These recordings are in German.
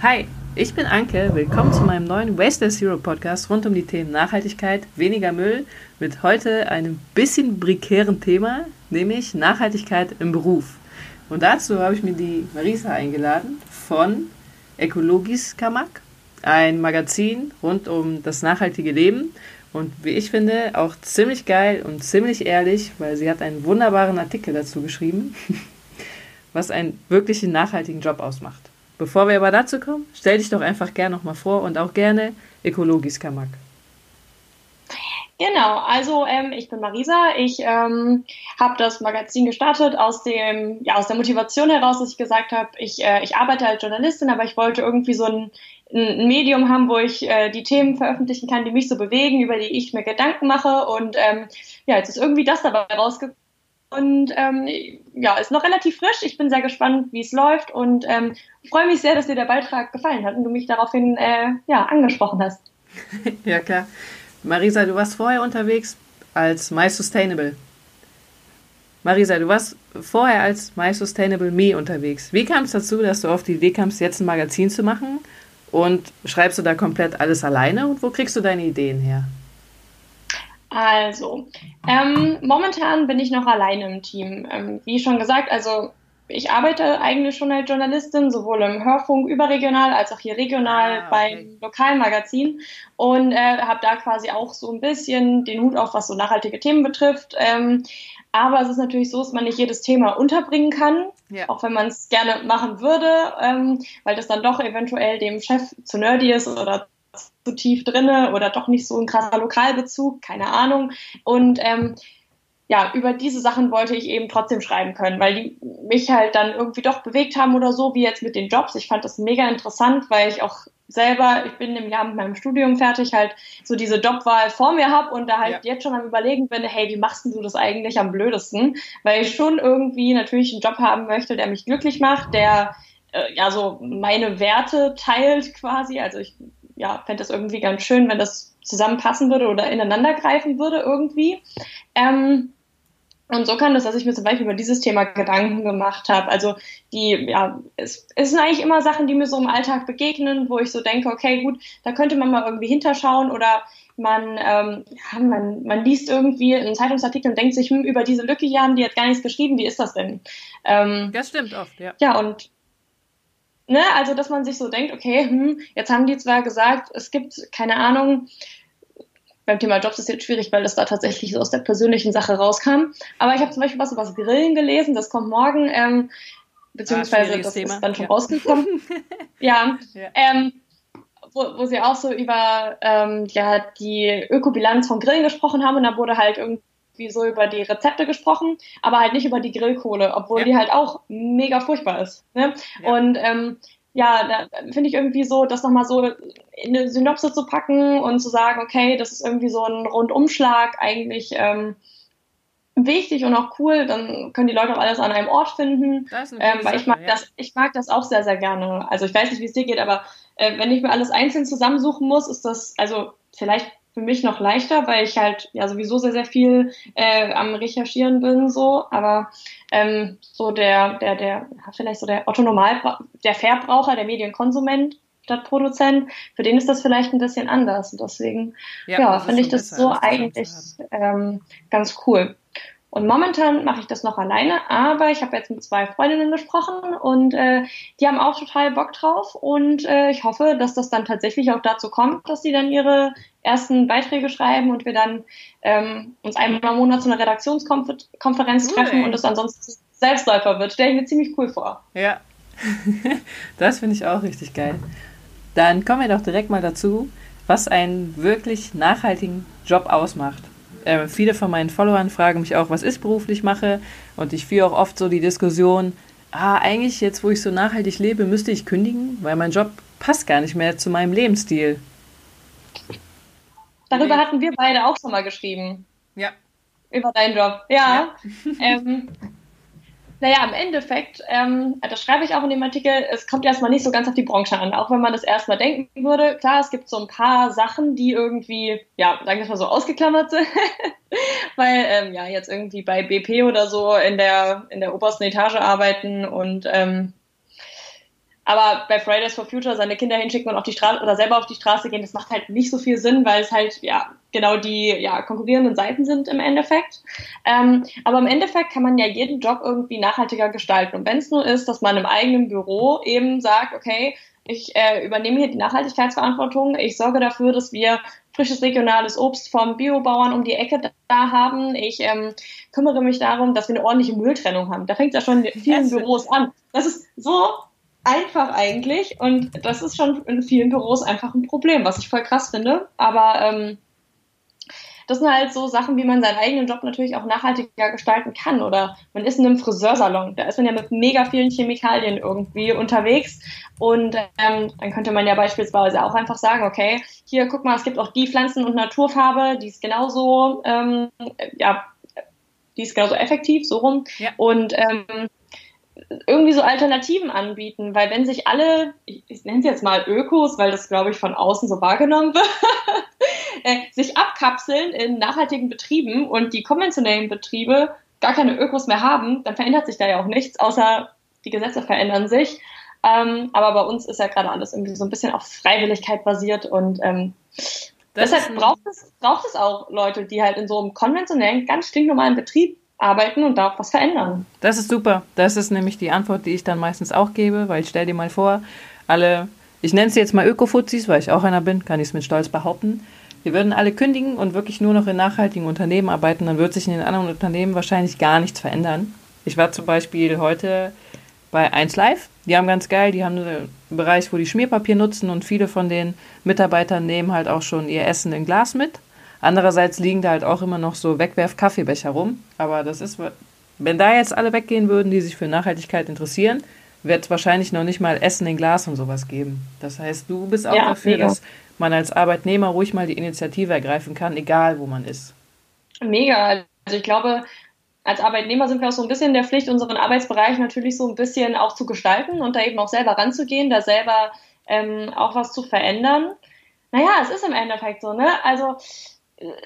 Hi, ich bin Anke. Willkommen zu meinem neuen Wasteless Hero Podcast rund um die Themen Nachhaltigkeit, weniger Müll mit heute einem bisschen prekären Thema, nämlich Nachhaltigkeit im Beruf. Und dazu habe ich mir die Marisa eingeladen von Ökologis Kamak, ein Magazin rund um das nachhaltige Leben und wie ich finde auch ziemlich geil und ziemlich ehrlich, weil sie hat einen wunderbaren Artikel dazu geschrieben, was einen wirklichen nachhaltigen Job ausmacht. Bevor wir aber dazu kommen, stell dich doch einfach gerne nochmal vor und auch gerne Ökologis Kamak. Genau, also ähm, ich bin Marisa. Ich ähm, habe das Magazin gestartet aus dem ja aus der Motivation heraus, dass ich gesagt habe, ich äh, ich arbeite als Journalistin, aber ich wollte irgendwie so ein, ein Medium haben, wo ich äh, die Themen veröffentlichen kann, die mich so bewegen, über die ich mir Gedanken mache. Und ähm, ja, jetzt ist irgendwie das dabei rausgekommen und ähm, ja, ist noch relativ frisch. Ich bin sehr gespannt, wie es läuft und ähm, freue mich sehr, dass dir der Beitrag gefallen hat und du mich daraufhin äh, ja, angesprochen hast. ja, klar. Marisa, du warst vorher unterwegs als My Sustainable. Marisa, du warst vorher als My Sustainable Me unterwegs. Wie kam es dazu, dass du auf die Idee kamst, jetzt ein Magazin zu machen? Und schreibst du da komplett alles alleine und wo kriegst du deine Ideen her? Also, ähm, momentan bin ich noch alleine im Team. Ähm, wie schon gesagt, also ich arbeite eigentlich schon als Journalistin, sowohl im Hörfunk überregional als auch hier regional ah, okay. beim Lokalmagazin und äh, habe da quasi auch so ein bisschen den Hut auf, was so nachhaltige Themen betrifft. Ähm, aber es ist natürlich so, dass man nicht jedes Thema unterbringen kann, ja. auch wenn man es gerne machen würde, ähm, weil das dann doch eventuell dem Chef zu nerdy ist oder zu tief drinne oder doch nicht so ein krasser Lokalbezug, keine Ahnung. Und ähm, ja, über diese Sachen wollte ich eben trotzdem schreiben können, weil die mich halt dann irgendwie doch bewegt haben oder so, wie jetzt mit den Jobs. Ich fand das mega interessant, weil ich auch selber, ich bin im Jahr mit meinem Studium fertig, halt so diese Jobwahl vor mir habe und da halt ja. jetzt schon am überlegen bin, hey, wie machst du das eigentlich am blödesten? Weil ich schon irgendwie natürlich einen Job haben möchte, der mich glücklich macht, der äh, ja so meine Werte teilt quasi. Also ich ja, fände das irgendwie ganz schön, wenn das zusammenpassen würde oder ineinander greifen würde irgendwie. Ähm, und so kann das, dass ich mir zum Beispiel über dieses Thema Gedanken gemacht habe. Also die, ja, es, es sind eigentlich immer Sachen, die mir so im Alltag begegnen, wo ich so denke, okay, gut, da könnte man mal irgendwie hinterschauen oder man, ähm, ja, man, man liest irgendwie einen Zeitungsartikel und denkt sich, hm, über diese Lücke hier haben die jetzt gar nichts geschrieben, wie ist das denn? Ähm, das stimmt oft, ja. Ja, und ne, also dass man sich so denkt, okay, hm, jetzt haben die zwar gesagt, es gibt, keine Ahnung, beim Thema Jobs ist jetzt schwierig, weil das da tatsächlich so aus der persönlichen Sache rauskam. Aber ich habe zum Beispiel was über das Grillen gelesen, das kommt morgen, ähm, beziehungsweise ah, das Thema. ist dann schon ja. rausgekommen. ja, ja. Ähm, wo, wo sie auch so über ähm, ja, die Ökobilanz von Grillen gesprochen haben und da wurde halt irgendwie wie so über die Rezepte gesprochen, aber halt nicht über die Grillkohle, obwohl ja. die halt auch mega furchtbar ist. Ne? Ja. Und ähm, ja, da finde ich irgendwie so, das nochmal so in eine Synopse zu packen und zu sagen, okay, das ist irgendwie so ein Rundumschlag eigentlich ähm, wichtig und auch cool, dann können die Leute auch alles an einem Ort finden. Ähm, weil ich mag ja. das, ich mag das auch sehr, sehr gerne. Also ich weiß nicht, wie es dir geht, aber äh, wenn ich mir alles einzeln zusammensuchen muss, ist das, also vielleicht für mich noch leichter, weil ich halt ja sowieso sehr, sehr viel äh, am Recherchieren bin, so, aber ähm, so der, der, der, vielleicht so der Otto Normal, der Verbraucher, der Medienkonsument statt Produzent, für den ist das vielleicht ein bisschen anders. Und deswegen, ja, ja finde ich das so eigentlich ähm, ganz cool. Und momentan mache ich das noch alleine, aber ich habe jetzt mit zwei Freundinnen gesprochen und äh, die haben auch total Bock drauf und äh, ich hoffe, dass das dann tatsächlich auch dazu kommt, dass sie dann ihre ersten Beiträge schreiben und wir dann ähm, uns einmal im Monat zu einer Redaktionskonferenz cool, treffen ey. und es ansonsten Selbstläufer wird. Stelle ich mir ziemlich cool vor. Ja, das finde ich auch richtig geil. Dann kommen wir doch direkt mal dazu, was einen wirklich nachhaltigen Job ausmacht äh, viele von meinen Followern fragen mich auch, was ich beruflich mache. Und ich führe auch oft so die Diskussion, ah, eigentlich jetzt, wo ich so nachhaltig lebe, müsste ich kündigen, weil mein Job passt gar nicht mehr zu meinem Lebensstil. Darüber hatten wir beide auch schon mal geschrieben. Ja. Über deinen Job. Ja. ja. ähm, naja, im Endeffekt, ähm, das schreibe ich auch in dem Artikel, es kommt erstmal nicht so ganz auf die Branche an, auch wenn man das erstmal denken würde. Klar, es gibt so ein paar Sachen, die irgendwie, ja, sagen wir mal so, ausgeklammert sind. Weil, ähm, ja, jetzt irgendwie bei BP oder so in der, in der obersten Etage arbeiten und, ähm, aber bei Fridays for Future seine Kinder hinschicken und auf die Straße oder selber auf die Straße gehen, das macht halt nicht so viel Sinn, weil es halt ja genau die ja, konkurrierenden Seiten sind im Endeffekt. Ähm, aber im Endeffekt kann man ja jeden Job irgendwie nachhaltiger gestalten. Und wenn es nur ist, dass man im eigenen Büro eben sagt, okay, ich äh, übernehme hier die Nachhaltigkeitsverantwortung, ich sorge dafür, dass wir frisches regionales Obst vom Biobauern um die Ecke da haben. Ich ähm, kümmere mich darum, dass wir eine ordentliche Mülltrennung haben. Da fängt es ja schon in vielen Büros an. Das ist so einfach eigentlich und das ist schon in vielen Büros einfach ein Problem, was ich voll krass finde. Aber ähm, das sind halt so Sachen, wie man seinen eigenen Job natürlich auch nachhaltiger gestalten kann. Oder man ist in einem Friseursalon, da ist man ja mit mega vielen Chemikalien irgendwie unterwegs. Und ähm, dann könnte man ja beispielsweise auch einfach sagen, okay, hier guck mal, es gibt auch die Pflanzen- und Naturfarbe, die ist genauso, ähm, ja, die ist genauso effektiv, so rum. Ja. Und ähm, irgendwie so Alternativen anbieten, weil wenn sich alle, ich, ich nenne es jetzt mal Ökos, weil das glaube ich von außen so wahrgenommen wird, äh, sich abkapseln in nachhaltigen Betrieben und die konventionellen Betriebe gar keine Ökos mehr haben, dann verändert sich da ja auch nichts, außer die Gesetze verändern sich. Ähm, aber bei uns ist ja gerade alles irgendwie so ein bisschen auf Freiwilligkeit basiert und ähm, deshalb braucht es, braucht es auch Leute, die halt in so einem konventionellen, ganz stinknormalen Betrieb arbeiten und da auch was verändern. Das ist super. Das ist nämlich die Antwort, die ich dann meistens auch gebe, weil ich stell dir mal vor, alle, ich nenne sie jetzt mal Ökofuzis, weil ich auch einer bin, kann ich es mit Stolz behaupten. Wir würden alle kündigen und wirklich nur noch in nachhaltigen Unternehmen arbeiten, dann wird sich in den anderen Unternehmen wahrscheinlich gar nichts verändern. Ich war zum Beispiel heute bei 1 Live. Die haben ganz geil, die haben einen Bereich, wo die Schmierpapier nutzen und viele von den Mitarbeitern nehmen halt auch schon ihr Essen in Glas mit. Andererseits liegen da halt auch immer noch so Wegwerf-Kaffeebecher rum. Aber das ist, wenn da jetzt alle weggehen würden, die sich für Nachhaltigkeit interessieren, wird es wahrscheinlich noch nicht mal Essen in Glas und sowas geben. Das heißt, du bist auch ja, dafür, mega. dass man als Arbeitnehmer ruhig mal die Initiative ergreifen kann, egal wo man ist. Mega. Also ich glaube, als Arbeitnehmer sind wir auch so ein bisschen in der Pflicht, unseren Arbeitsbereich natürlich so ein bisschen auch zu gestalten und da eben auch selber ranzugehen, da selber ähm, auch was zu verändern. Naja, es ist im Endeffekt so, ne? Also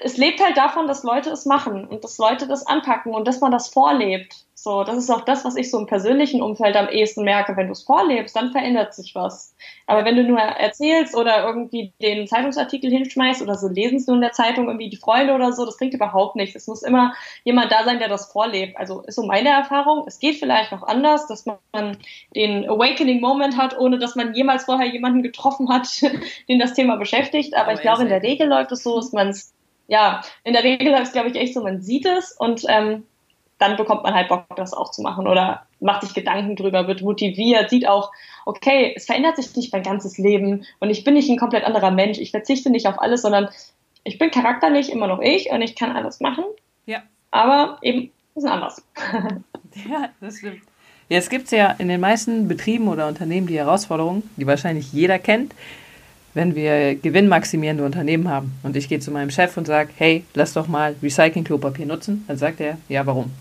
es lebt halt davon, dass Leute es machen und dass Leute das anpacken und dass man das vorlebt. So, das ist auch das, was ich so im persönlichen Umfeld am ehesten merke. Wenn du es vorlebst, dann verändert sich was. Aber wenn du nur erzählst oder irgendwie den Zeitungsartikel hinschmeißt oder so lesen es nur in der Zeitung irgendwie die Freunde oder so, das bringt überhaupt nichts. Es muss immer jemand da sein, der das vorlebt. Also ist so meine Erfahrung. Es geht vielleicht noch anders, dass man den Awakening Moment hat, ohne dass man jemals vorher jemanden getroffen hat, den das Thema beschäftigt. Aber, Aber ich glaube, in der Regel läuft es so, dass man es ja, in der Regel ist es, glaube ich, echt so, man sieht es und ähm, dann bekommt man halt Bock, das auch zu machen oder macht sich Gedanken drüber, wird motiviert, sieht auch, okay, es verändert sich nicht mein ganzes Leben und ich bin nicht ein komplett anderer Mensch. Ich verzichte nicht auf alles, sondern ich bin charakterlich immer noch ich und ich kann alles machen. Ja. Aber eben ein bisschen anders. ja, das stimmt. Jetzt gibt es ja in den meisten Betrieben oder Unternehmen die Herausforderung, die wahrscheinlich jeder kennt, wenn wir gewinnmaximierende Unternehmen haben und ich gehe zu meinem Chef und sage, hey, lass doch mal Recycling-Klopapier nutzen, dann sagt er, ja, warum?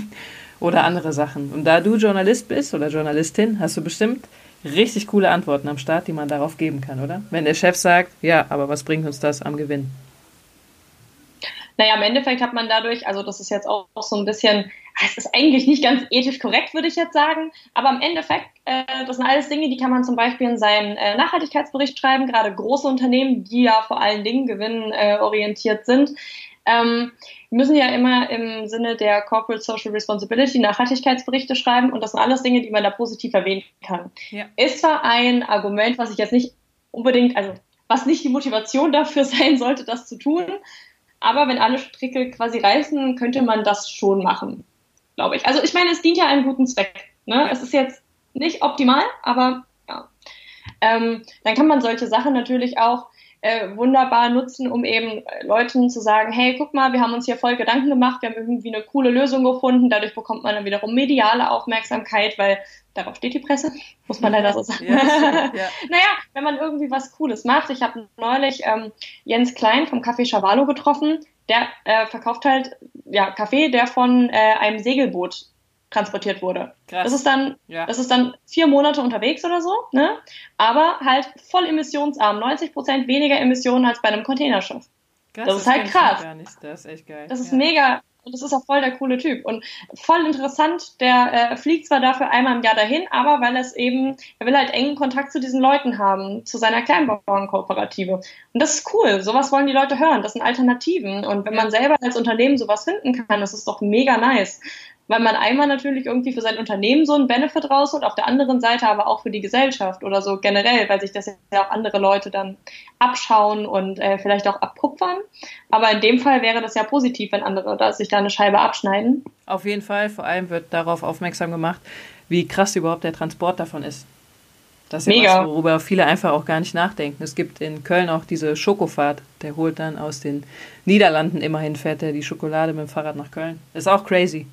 oder andere Sachen. Und da du Journalist bist oder Journalistin, hast du bestimmt richtig coole Antworten am Start, die man darauf geben kann, oder? Wenn der Chef sagt, ja, aber was bringt uns das am Gewinn? Naja, im Endeffekt hat man dadurch, also das ist jetzt auch, so ein bisschen, es ist eigentlich nicht ganz ethisch korrekt, würde ich jetzt sagen, aber im Endeffekt, äh, das sind alles Dinge, die kann man zum Beispiel in seinen äh, Nachhaltigkeitsbericht schreiben, gerade große Unternehmen, die ja vor allen Dingen gewinnorientiert sind. Ähm, müssen ja immer im Sinne der Corporate Social Responsibility Nachhaltigkeitsberichte schreiben und das sind alles Dinge, die man da positiv erwähnen kann. Ja. Ist zwar ein Argument, was ich jetzt nicht unbedingt, also was nicht die Motivation dafür sein sollte, das zu tun, aber wenn alle Stricke quasi reißen, könnte man das schon machen, glaube ich. Also ich meine, es dient ja einem guten Zweck. Ne? Es ist jetzt nicht optimal, aber ja. Ähm, dann kann man solche Sachen natürlich auch äh, wunderbar nutzen, um eben Leuten zu sagen, hey, guck mal, wir haben uns hier voll Gedanken gemacht, wir haben irgendwie eine coole Lösung gefunden, dadurch bekommt man dann wiederum mediale Aufmerksamkeit, weil darauf steht die Presse, muss man leider so sagen. Ja, ja. naja, wenn man irgendwie was Cooles macht, ich habe neulich ähm, Jens Klein vom Café Chavalo getroffen, der äh, verkauft halt ja, Kaffee, der von äh, einem Segelboot transportiert wurde. Krass. Das ist dann, ja. das ist dann vier Monate unterwegs oder so, ne? Aber halt voll emissionsarm, 90% weniger Emissionen als bei einem Containerschiff. Krass, das ist halt krass. Das ist echt geil. Das ist ja. mega, Und das ist auch voll der coole Typ. Und voll interessant, der äh, fliegt zwar dafür einmal im Jahr dahin, aber weil es eben, er will halt engen Kontakt zu diesen Leuten haben, zu seiner Kleinbauernkooperative. Und das ist cool. Sowas wollen die Leute hören. Das sind Alternativen. Und wenn man selber als Unternehmen sowas finden kann, das ist doch mega nice weil man einmal natürlich irgendwie für sein Unternehmen so einen Benefit rausholt, auf der anderen Seite aber auch für die Gesellschaft oder so generell, weil sich das ja auch andere Leute dann abschauen und äh, vielleicht auch abkupfern. Aber in dem Fall wäre das ja positiv, wenn andere da sich da eine Scheibe abschneiden. Auf jeden Fall, vor allem wird darauf aufmerksam gemacht, wie krass überhaupt der Transport davon ist. Das ist ja was, worüber viele einfach auch gar nicht nachdenken. Es gibt in Köln auch diese Schokofahrt. Der holt dann aus den Niederlanden immerhin, fährt er die Schokolade mit dem Fahrrad nach Köln. Ist auch crazy.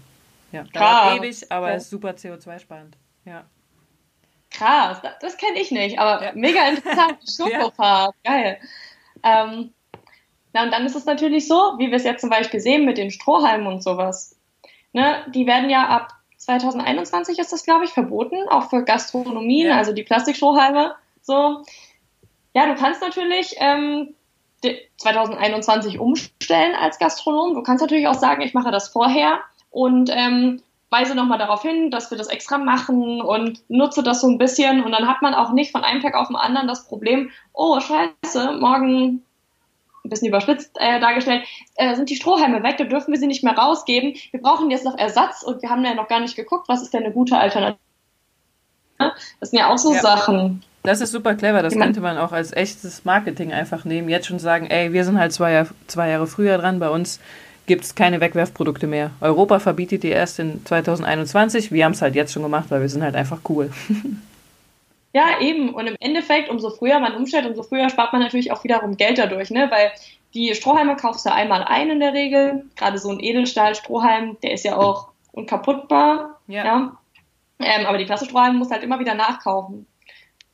Ja, dauert ewig, aber ja. ist super CO2-sparend. Ja. Krass, das, das kenne ich nicht, aber ja. mega interessant. Schokofahrt, ja. geil. Ähm, na, und dann ist es natürlich so, wie wir es jetzt zum Beispiel sehen mit den Strohhalmen und sowas. Ne, die werden ja ab 2021 ist das, glaube ich, verboten, auch für Gastronomien, ja. also die Plastikstrohhalme. So. Ja, du kannst natürlich ähm, 2021 umstellen als Gastronom. Du kannst natürlich auch sagen, ich mache das vorher und ähm, weise nochmal darauf hin, dass wir das extra machen und nutze das so ein bisschen und dann hat man auch nicht von einem Tag auf den anderen das Problem, oh scheiße, morgen ein bisschen überspitzt äh, dargestellt, äh, sind die Strohhalme weg, da dürfen wir sie nicht mehr rausgeben. Wir brauchen jetzt noch Ersatz und wir haben ja noch gar nicht geguckt, was ist denn eine gute Alternative. Das sind ja auch so ja. Sachen. Das ist super clever, das könnte man auch als echtes Marketing einfach nehmen. Jetzt schon sagen, ey, wir sind halt zwei, Jahr, zwei Jahre früher dran, bei uns gibt es keine Wegwerfprodukte mehr. Europa verbietet die erst in 2021. Wir haben es halt jetzt schon gemacht, weil wir sind halt einfach cool. Ja, eben. Und im Endeffekt, umso früher man umstellt, umso früher spart man natürlich auch wiederum Geld dadurch, ne? Weil die Strohhalme kaufst du einmal ein in der Regel. Gerade so ein Edelstahl-Strohhalm, der ist ja auch unkaputtbar. Ja. ja? Ähm, aber die Klasse-Strohhalme musst du halt immer wieder nachkaufen.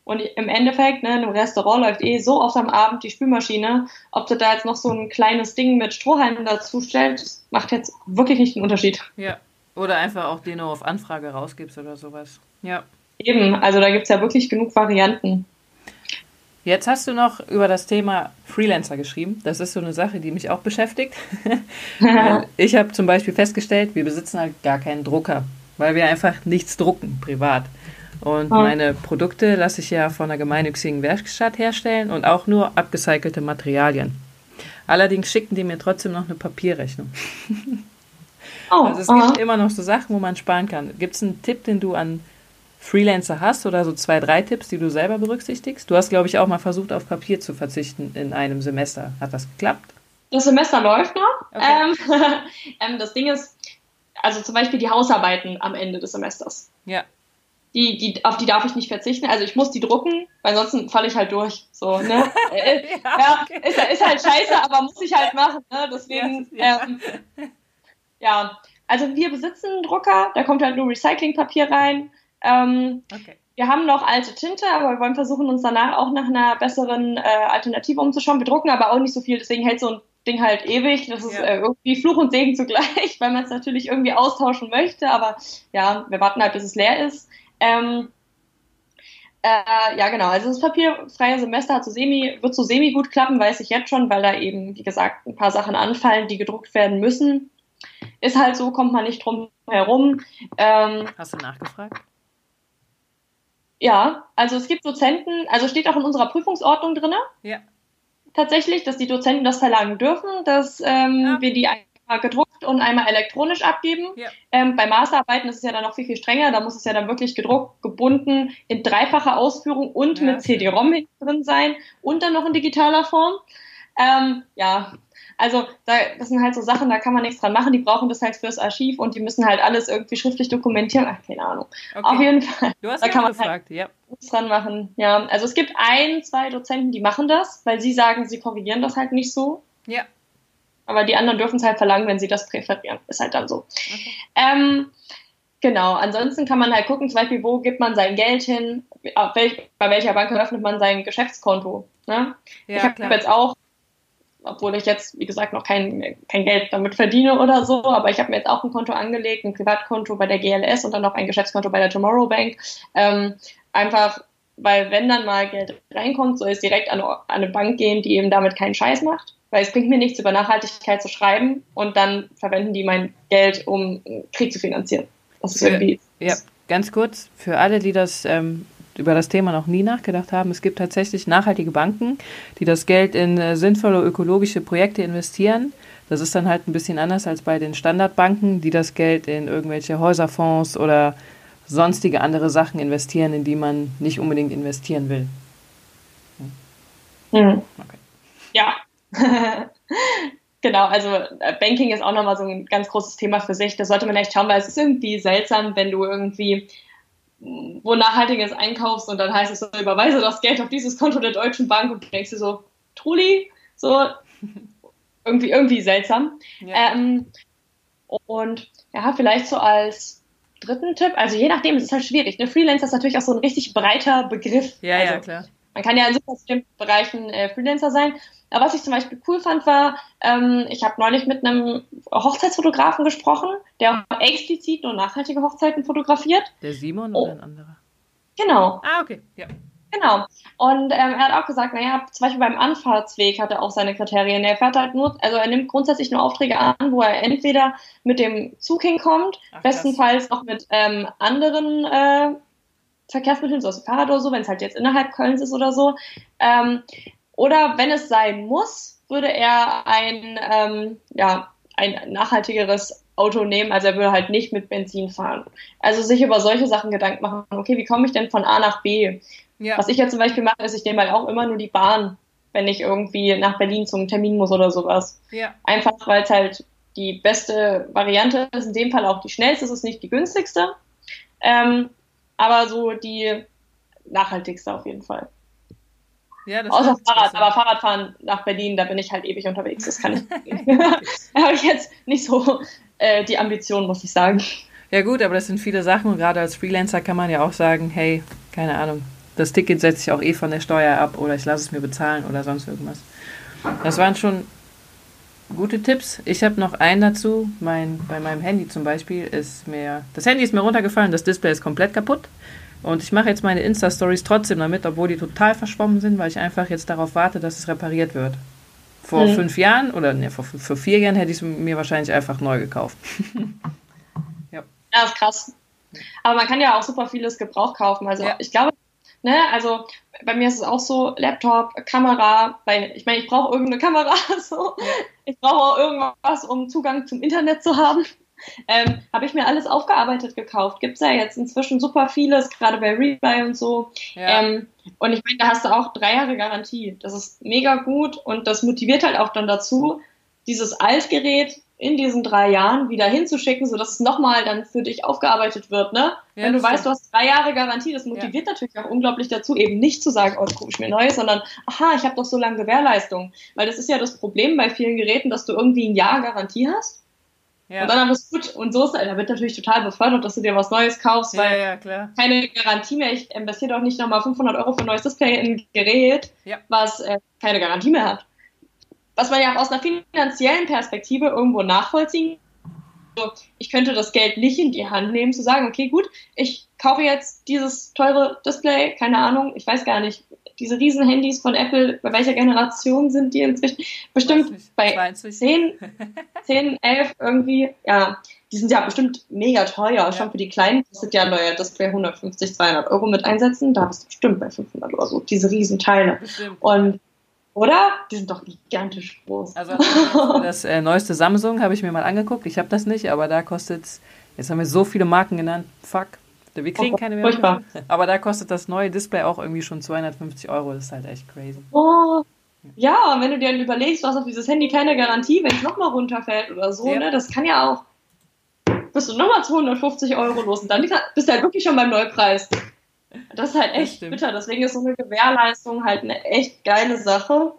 Und im Endeffekt, ne, im Restaurant läuft eh so oft am Abend die Spülmaschine, ob du da jetzt noch so ein kleines Ding mit Strohhalmen dazu stellst, macht jetzt wirklich nicht einen Unterschied. Ja. Oder einfach auch den nur auf Anfrage rausgibst oder sowas. Ja. Eben, also da gibt es ja wirklich genug Varianten. Jetzt hast du noch über das Thema Freelancer geschrieben. Das ist so eine Sache, die mich auch beschäftigt. ich habe zum Beispiel festgestellt, wir besitzen halt gar keinen Drucker, weil wir einfach nichts drucken, privat. Und oh. meine Produkte lasse ich ja von einer gemeinnützigen Werkstatt herstellen und auch nur abgecycelte Materialien. Allerdings schicken die mir trotzdem noch eine Papierrechnung. Oh, also es aha. gibt immer noch so Sachen, wo man sparen kann. Gibt es einen Tipp, den du an Freelancer hast oder so zwei, drei Tipps, die du selber berücksichtigst? Du hast, glaube ich, auch mal versucht, auf Papier zu verzichten in einem Semester. Hat das geklappt? Das Semester läuft noch. Okay. Ähm, ähm, das Ding ist, also zum Beispiel die Hausarbeiten am Ende des Semesters. Ja die, die, auf die darf ich nicht verzichten. Also ich muss die drucken, weil sonst falle ich halt durch. So, ne? Äh, ja, ja okay. ist, ist, halt scheiße, aber muss ich halt machen. Ne? Deswegen, ja, ähm, ja. Also wir besitzen einen Drucker, da kommt halt nur Recyclingpapier rein. Ähm, okay. Wir haben noch alte Tinte, aber wir wollen versuchen, uns danach auch nach einer besseren äh, Alternative umzuschauen. Wir drucken aber auch nicht so viel, deswegen hält so ein Ding halt ewig. Das ist ja. äh, irgendwie Fluch und Segen zugleich, weil man es natürlich irgendwie austauschen möchte. Aber ja, wir warten halt, bis es leer ist. Ähm, äh, ja, genau. Also das papierfreie Semester hat so semi, wird so semi gut klappen, weiß ich jetzt schon, weil da eben, wie gesagt, ein paar Sachen anfallen, die gedruckt werden müssen. Ist halt so, kommt man nicht drum herum. Ähm, Hast du nachgefragt? Ja, also es gibt Dozenten, also steht auch in unserer Prüfungsordnung drin. Ja. Tatsächlich, dass die Dozenten das verlangen dürfen, dass ähm, ja. wir die gedruckt und einmal elektronisch abgeben. Ja. Ähm, bei Masterarbeiten ist es ja dann noch viel, viel strenger. Da muss es ja dann wirklich gedruckt, gebunden, in dreifacher Ausführung und ja, mit CD-ROM drin sein und dann noch in digitaler Form. Ähm, ja, also da, das sind halt so Sachen, da kann man nichts dran machen. Die brauchen das halt fürs Archiv und die müssen halt alles irgendwie schriftlich dokumentieren. Ach, keine Ahnung. Okay. Auf jeden Fall. Du hast da kann man halt gefragt, halt ja. nichts dran machen. Ja, also es gibt ein, zwei Dozenten, die machen das, weil sie sagen, sie korrigieren das halt nicht so. Ja. Aber die anderen dürfen es halt verlangen, wenn sie das präferieren. Ist halt dann so. Okay. Ähm, genau, ansonsten kann man halt gucken, zum Beispiel, wo gibt man sein Geld hin, welch, bei welcher Bank eröffnet man sein Geschäftskonto. Ne? Ja, ich habe jetzt auch, obwohl ich jetzt, wie gesagt, noch kein, kein Geld damit verdiene oder so, aber ich habe mir jetzt auch ein Konto angelegt, ein Privatkonto bei der GLS und dann noch ein Geschäftskonto bei der Tomorrow Bank. Ähm, einfach, weil wenn dann mal Geld reinkommt, soll es direkt an, an eine Bank gehen, die eben damit keinen Scheiß macht Weil es bringt mir nichts, über Nachhaltigkeit zu schreiben und dann verwenden die mein Geld, um Krieg zu finanzieren. Das ist irgendwie. Ja, ganz kurz, für alle, die das ähm, über das Thema noch nie nachgedacht haben, es gibt tatsächlich nachhaltige Banken, die das Geld in äh, sinnvolle ökologische Projekte investieren. Das ist dann halt ein bisschen anders als bei den Standardbanken, die das Geld in irgendwelche Häuserfonds oder sonstige andere Sachen investieren, in die man nicht unbedingt investieren will. Hm. Okay. Ja. genau, also äh, Banking ist auch nochmal so ein ganz großes Thema für sich. Das sollte man echt schauen, weil es ist irgendwie seltsam, wenn du irgendwie wo nachhaltiges einkaufst und dann heißt es so, überweise das Geld auf dieses Konto der Deutschen Bank und du denkst dir so, Truli, so irgendwie, irgendwie seltsam. Ja. Ähm, und ja, vielleicht so als dritten Tipp, also je nachdem, es ist halt schwierig. Ne? Freelancer ist natürlich auch so ein richtig breiter Begriff. Ja, also, ja, klar. Man kann ja in super vielen Bereichen äh, Freelancer sein. Aber was ich zum Beispiel cool fand, war, ähm, ich habe neulich mit einem Hochzeitsfotografen gesprochen, der auch explizit nur nachhaltige Hochzeiten fotografiert. Der Simon oh. oder ein anderer? Genau. Ah, okay, ja. Genau. Und ähm, er hat auch gesagt, naja, zum Beispiel beim Anfahrtsweg hat er auch seine Kriterien. Er fährt halt nur, also er nimmt grundsätzlich nur Aufträge an, wo er entweder mit dem Zug hinkommt, Ach, bestenfalls auch mit ähm, anderen äh, Verkehrsmitteln, so aus Fahrrad oder so, wenn es halt jetzt innerhalb Kölns ist oder so. Ähm, oder wenn es sein muss, würde er ein, ähm, ja, ein nachhaltigeres Auto nehmen. Also er würde halt nicht mit Benzin fahren. Also sich über solche Sachen Gedanken machen. Okay, wie komme ich denn von A nach B? Ja. Was ich jetzt zum Beispiel mache, ist, ich nehme halt auch immer nur die Bahn, wenn ich irgendwie nach Berlin zum Termin muss oder sowas. Ja. Einfach, weil es halt die beste Variante ist. In dem Fall auch die schnellste, es ist nicht die günstigste. Ähm, aber so die nachhaltigste auf jeden Fall. Ja, das Außer Fahrrad, aber Fahrradfahren nach Berlin, da bin ich halt ewig unterwegs. Das kann ich. da habe ich jetzt nicht so äh, die Ambition, muss ich sagen. Ja gut, aber das sind viele Sachen und gerade als Freelancer kann man ja auch sagen, hey, keine Ahnung, das Ticket setze ich auch eh von der Steuer ab oder ich lasse es mir bezahlen oder sonst irgendwas. Das waren schon gute Tipps. Ich habe noch einen dazu. Mein, bei meinem Handy zum Beispiel ist mir, das Handy ist mir runtergefallen, das Display ist komplett kaputt. Und ich mache jetzt meine Insta-Stories trotzdem damit, obwohl die total verschwommen sind, weil ich einfach jetzt darauf warte, dass es repariert wird. Vor mhm. fünf Jahren oder ne, vor, vor vier Jahren hätte ich es mir wahrscheinlich einfach neu gekauft. ja. ja, ist krass. Aber man kann ja auch super vieles Gebrauch kaufen. Also ja. ich glaube, ne, also bei mir ist es auch so, Laptop, Kamera, weil ich meine, ich brauche irgendeine Kamera, so. Ich brauche auch irgendwas, um Zugang zum Internet zu haben. Ähm, Habe ich mir alles aufgearbeitet gekauft. Gibt es ja jetzt inzwischen super vieles, gerade bei Rebuy und so. Ja. Ähm, und ich meine, da hast du auch drei Jahre Garantie. Das ist mega gut und das motiviert halt auch dann dazu, dieses Altgerät in diesen drei Jahren wieder hinzuschicken, sodass es nochmal dann für dich aufgearbeitet wird, ne? Ja, Wenn du weißt, du hast drei Jahre Garantie, das motiviert ja. natürlich auch unglaublich dazu, eben nicht zu sagen, oh, jetzt gucke ich mir Neues, sondern, aha, ich habe doch so lange Gewährleistung. Weil das ist ja das Problem bei vielen Geräten, dass du irgendwie ein Jahr Garantie hast ja. Und dann ist gut. Und so ist da wird natürlich total befördert, dass du dir was Neues kaufst, weil ja, ja, keine Garantie mehr. Ich investiere doch nicht nochmal 500 Euro für ein neues Display in ein Gerät, was äh, keine Garantie mehr hat. Was man ja auch aus einer finanziellen Perspektive irgendwo nachvollziehen also, ich könnte das Geld nicht in die Hand nehmen, zu sagen, okay, gut, ich kaufe jetzt dieses teure Display, keine Ahnung, ich weiß gar nicht, diese riesen Handys von Apple, bei welcher Generation sind die inzwischen? Bestimmt bei 10, 10, 11 irgendwie, ja, die sind ja bestimmt mega teuer. Ja. Schon für die Kleinen kostet ja ein neuer Display 150, 200 Euro mit einsetzen. Da bist du bestimmt bei 500 oder so. Diese riesen Teile. Bestimmt. Und oder? Die sind doch gigantisch groß. Also das äh, neueste Samsung habe ich mir mal angeguckt. Ich habe das nicht, aber da kostet es, jetzt haben wir so viele Marken genannt, fuck. Wir kriegen oh, keine mehr. Furchtbar. Aber da kostet das neue Display auch irgendwie schon 250 Euro. Das ist halt echt crazy. Oh, ja, wenn du dir dann überlegst, du hast auf dieses Handy keine Garantie, wenn es nochmal runterfällt oder so, ja. ne? Das kann ja auch. Bist du nochmal 250 Euro los und dann bist du halt wirklich schon beim Neupreis. Das ist halt echt bitter. Deswegen ist so eine Gewährleistung halt eine echt geile Sache,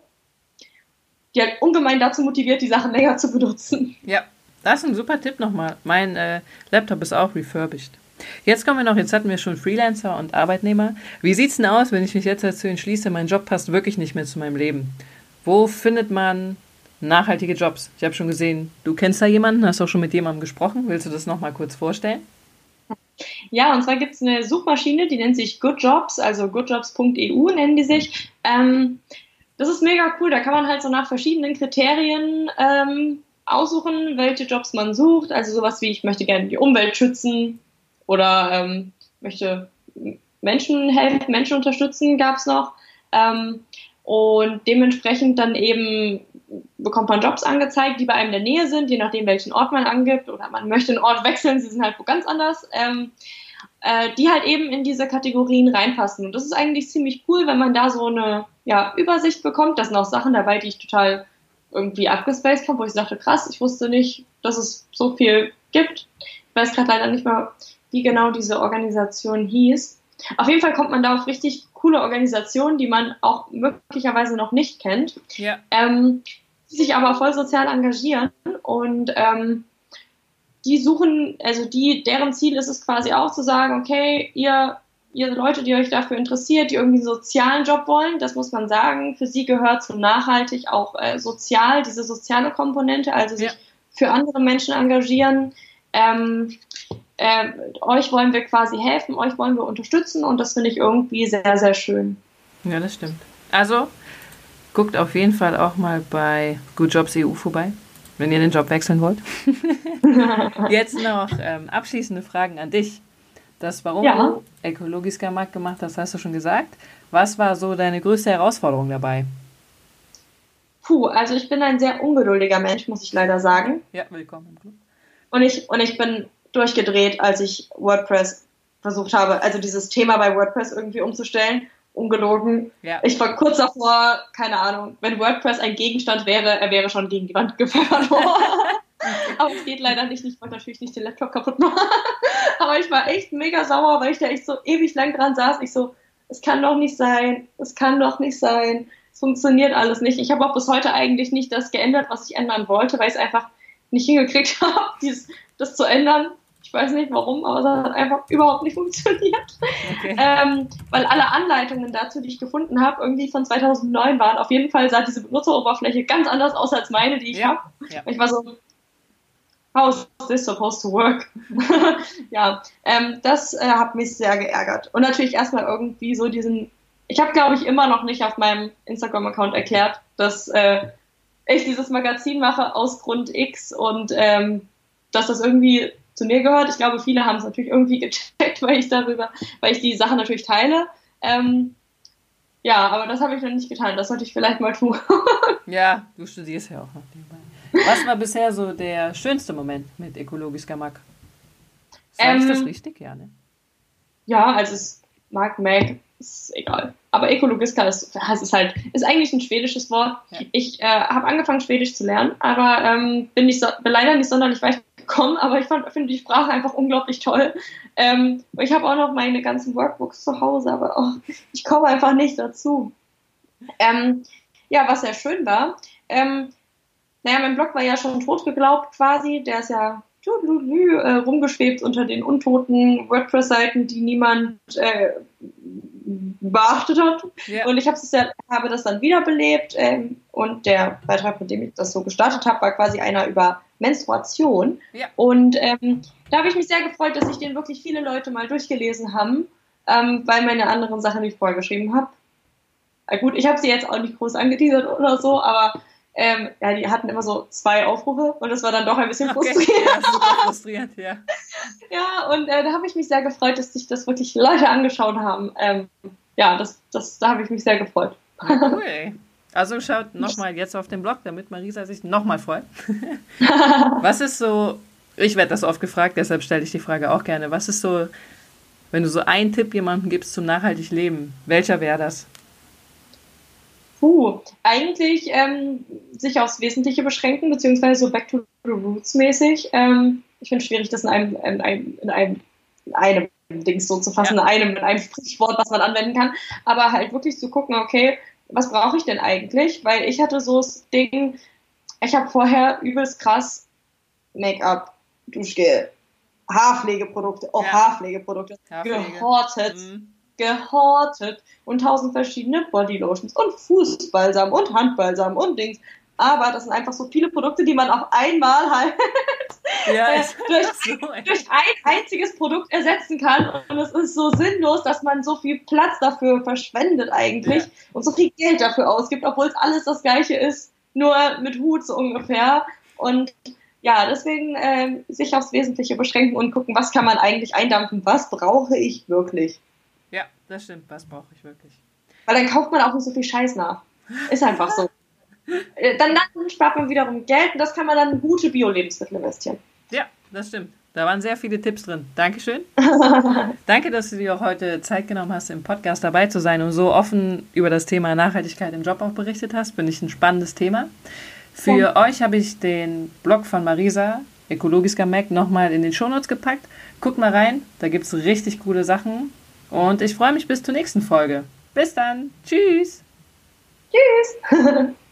die halt ungemein dazu motiviert, die Sachen länger zu benutzen. Ja, das ist ein super Tipp nochmal. Mein äh, Laptop ist auch refurbished. Jetzt kommen wir noch, jetzt hatten wir schon Freelancer und Arbeitnehmer. Wie sieht es denn aus, wenn ich mich jetzt dazu entschließe, mein Job passt wirklich nicht mehr zu meinem Leben? Wo findet man nachhaltige Jobs? Ich habe schon gesehen, du kennst da jemanden, hast auch schon mit jemandem gesprochen. Willst du das nochmal kurz vorstellen? Ja, und zwar gibt es eine Suchmaschine, die nennt sich Goodjobs, also goodjobs.eu nennen die sich. Ähm, das ist mega cool. Da kann man halt so nach verschiedenen Kriterien ähm, aussuchen, welche Jobs man sucht. Also sowas wie, ich möchte gerne die Umwelt schützen oder ähm, möchte Menschen helfen, Menschen unterstützen, gab es noch. Ähm, und dementsprechend dann eben bekommt man Jobs angezeigt, die bei einem in der Nähe sind, je nachdem, welchen Ort man angibt. Oder man möchte einen Ort wechseln, sie sind halt wo ganz anders. Ähm, äh, die halt eben in diese Kategorien reinpassen. Und das ist eigentlich ziemlich cool, wenn man da so eine ja, Übersicht bekommt. Da sind auch Sachen dabei, die ich total irgendwie abgespaced habe, wo ich dachte, krass, ich wusste nicht, dass es so viel gibt. Ich weiß gerade leider nicht mehr, wie genau diese Organisation hieß. Auf jeden Fall kommt man da auf richtig coole Organisationen, die man auch möglicherweise noch nicht kennt, ja. ähm, die sich aber voll sozial engagieren und ähm, die suchen, also die, deren Ziel ist es quasi auch zu sagen, okay, ihr, ihr Leute, die euch dafür interessiert, die irgendwie einen sozialen Job wollen, das muss man sagen, für sie gehört zum nachhaltig auch äh, sozial, diese soziale Komponente, also sich ja. für andere Menschen engagieren. Ähm, äh, euch wollen wir quasi helfen, euch wollen wir unterstützen und das finde ich irgendwie sehr, sehr schön. Ja, das stimmt. Also guckt auf jeden Fall auch mal bei Good Jobs EU vorbei, wenn ihr den Job wechseln wollt. Jetzt noch ähm, abschließende Fragen an dich. Das, warum ja. du Ökologiska Markt gemacht hast, hast du schon gesagt. Was war so deine größte Herausforderung dabei? Puh, also ich bin ein sehr ungeduldiger Mensch, muss ich leider sagen. Ja, willkommen im Club. Und ich, und ich bin durchgedreht, als ich WordPress versucht habe, also dieses Thema bei WordPress irgendwie umzustellen. Ungelogen. Ja. Ich war kurz davor, keine Ahnung, wenn WordPress ein Gegenstand wäre, er wäre schon gegen die Wand gepfeffert worden. Aber es geht leider nicht. Ich wollte natürlich nicht den Laptop kaputt machen. Aber ich war echt mega sauer, weil ich da echt so ewig lang dran saß. Ich so, es kann doch nicht sein. Es kann doch nicht sein. Es funktioniert alles nicht. Ich habe auch bis heute eigentlich nicht das geändert, was ich ändern wollte, weil ich es einfach nicht hingekriegt habe, dieses, das zu ändern. Ich weiß nicht warum, aber es hat einfach überhaupt nicht funktioniert. Okay. Ähm, weil alle Anleitungen dazu, die ich gefunden habe, irgendwie von 2009 waren. Auf jeden Fall sah diese Benutzeroberfläche ganz anders aus als meine, die ich ja. habe. Ja. Ich war so, how is this supposed to work? ja, ähm, das äh, hat mich sehr geärgert. Und natürlich erstmal irgendwie so diesen, ich habe glaube ich immer noch nicht auf meinem Instagram-Account erklärt, dass äh, ich dieses Magazin mache aus Grund X und ähm, dass das irgendwie zu mir gehört. Ich glaube, viele haben es natürlich irgendwie gecheckt, weil ich darüber, weil ich die Sache natürlich teile. Ähm, ja, aber das habe ich noch nicht getan. Das sollte ich vielleicht mal tun. ja, du studierst ja auch noch nebenbei. Was war bisher so der schönste Moment mit Ökologisch Gamak? Sag ich das ähm, richtig? Ja, ne? Ja, also es mag Mac, ist egal. Aber Ökologiska ist, das ist halt, ist eigentlich ein schwedisches Wort. Ja. Ich äh, habe angefangen, Schwedisch zu lernen, aber ähm, bin, nicht so, bin leider nicht sonderlich weit gekommen, aber ich finde die Sprache einfach unglaublich toll. Ähm, ich habe auch noch meine ganzen Workbooks zu Hause, aber oh, ich komme einfach nicht dazu. Ähm, ja, was sehr schön war, ähm, naja, mein Blog war ja schon tot geglaubt quasi, der ist ja äh, rumgeschwebt unter den untoten WordPress-Seiten, die niemand äh, beachtet hat. Ja. Und ich habe ja, habe das dann wiederbelebt ähm, und der Beitrag, mit dem ich das so gestartet habe, war quasi einer über Menstruation. Ja. Und ähm, da habe ich mich sehr gefreut, dass sich den wirklich viele Leute mal durchgelesen haben, ähm, weil meine anderen Sachen, die ich vorher geschrieben habe, gut, ich habe sie jetzt auch nicht groß angeteasert oder so, aber ähm, ja, die hatten immer so zwei Aufrufe und das war dann doch ein bisschen okay. frustrierend. Ja, super frustrierend, ja. ja, und äh, da habe ich mich sehr gefreut, dass sich das wirklich Leute angeschaut haben. Ähm, ja, das, das, da habe ich mich sehr gefreut. Cool. Also schaut nochmal jetzt auf den Blog, damit Marisa sich nochmal freut. was ist so, ich werde das oft gefragt, deshalb stelle ich die Frage auch gerne. Was ist so, wenn du so einen Tipp jemandem gibst zum nachhaltig Leben, welcher wäre das? Puh, eigentlich ähm, sich aufs Wesentliche beschränken, beziehungsweise so back to the roots mäßig. Ähm, ich finde es schwierig, das in einem, in einem, in einem, in einem Dings so zu fassen, ja. in einem, in einem Sprichwort, was man anwenden kann. Aber halt wirklich zu gucken, okay, was brauche ich denn eigentlich? Weil ich hatte so das Ding, ich habe vorher übelst krass Make-up, Duschgel, Haarpflegeprodukte, oh ja. Haarpflegeprodukte, Haarpflege. gehortet. Mhm gehortet und tausend verschiedene Bodylotions und Fußbalsam und Handbalsam und Dings. Aber das sind einfach so viele Produkte, die man auf einmal halt ja, durch, so durch ein einziges Produkt ersetzen kann. Und es ist so sinnlos, dass man so viel Platz dafür verschwendet eigentlich ja. und so viel Geld dafür ausgibt, obwohl es alles das gleiche ist, nur mit Hut so ungefähr. Und ja, deswegen äh, sich aufs Wesentliche beschränken und gucken, was kann man eigentlich eindampfen, was brauche ich wirklich. Ja, das stimmt, was brauche ich wirklich. Weil dann kauft man auch nicht so viel Scheiß nach. Ist einfach so. Äh, dann, dann spart man wiederum Geld und das kann man dann in gute Bio-Lebensmittel investieren. Ja, das stimmt. Da waren sehr viele Tipps drin. Dankeschön. Danke, dass du dir auch heute Zeit genommen hast, im Podcast dabei zu sein und so offen über das Thema Nachhaltigkeit im Job auch berichtet hast. Finde ich ein spannendes Thema. Für ja. euch habe ich den Blog von Marisa, Ökologiska Mac, nochmal in den Shownotes gepackt. Guckt mal rein, da gibt es richtig coole Sachen. Und ich freue mich bis zur nächsten Folge. Bis dann. Tschüss. Tschüss.